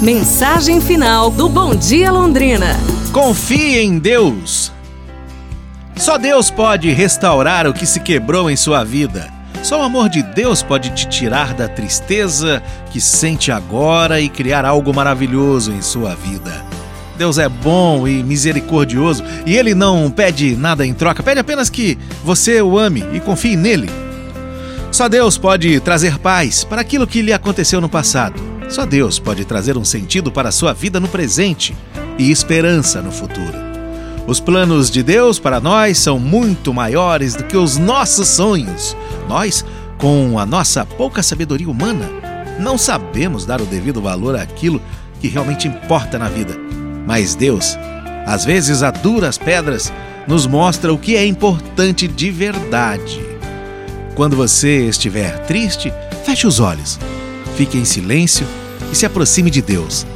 Mensagem final do Bom Dia Londrina. Confie em Deus. Só Deus pode restaurar o que se quebrou em sua vida. Só o amor de Deus pode te tirar da tristeza que sente agora e criar algo maravilhoso em sua vida. Deus é bom e misericordioso e Ele não pede nada em troca, pede apenas que você o ame e confie nele. Só Deus pode trazer paz para aquilo que lhe aconteceu no passado. Só Deus pode trazer um sentido para a sua vida no presente e esperança no futuro. Os planos de Deus para nós são muito maiores do que os nossos sonhos. Nós, com a nossa pouca sabedoria humana, não sabemos dar o devido valor àquilo que realmente importa na vida. Mas Deus, às vezes a duras pedras, nos mostra o que é importante de verdade. Quando você estiver triste, feche os olhos fique em silêncio e se aproxime de Deus.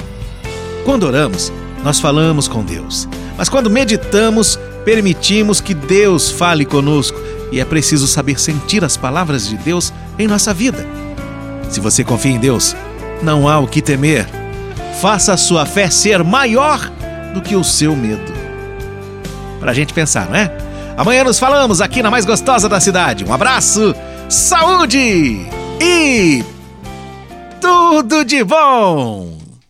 Quando oramos, nós falamos com Deus, mas quando meditamos, permitimos que Deus fale conosco e é preciso saber sentir as palavras de Deus em nossa vida. Se você confia em Deus, não há o que temer. Faça a sua fé ser maior do que o seu medo. Pra gente pensar, não é? Amanhã nos falamos aqui na mais gostosa da cidade. Um abraço, saúde e tudo de bom!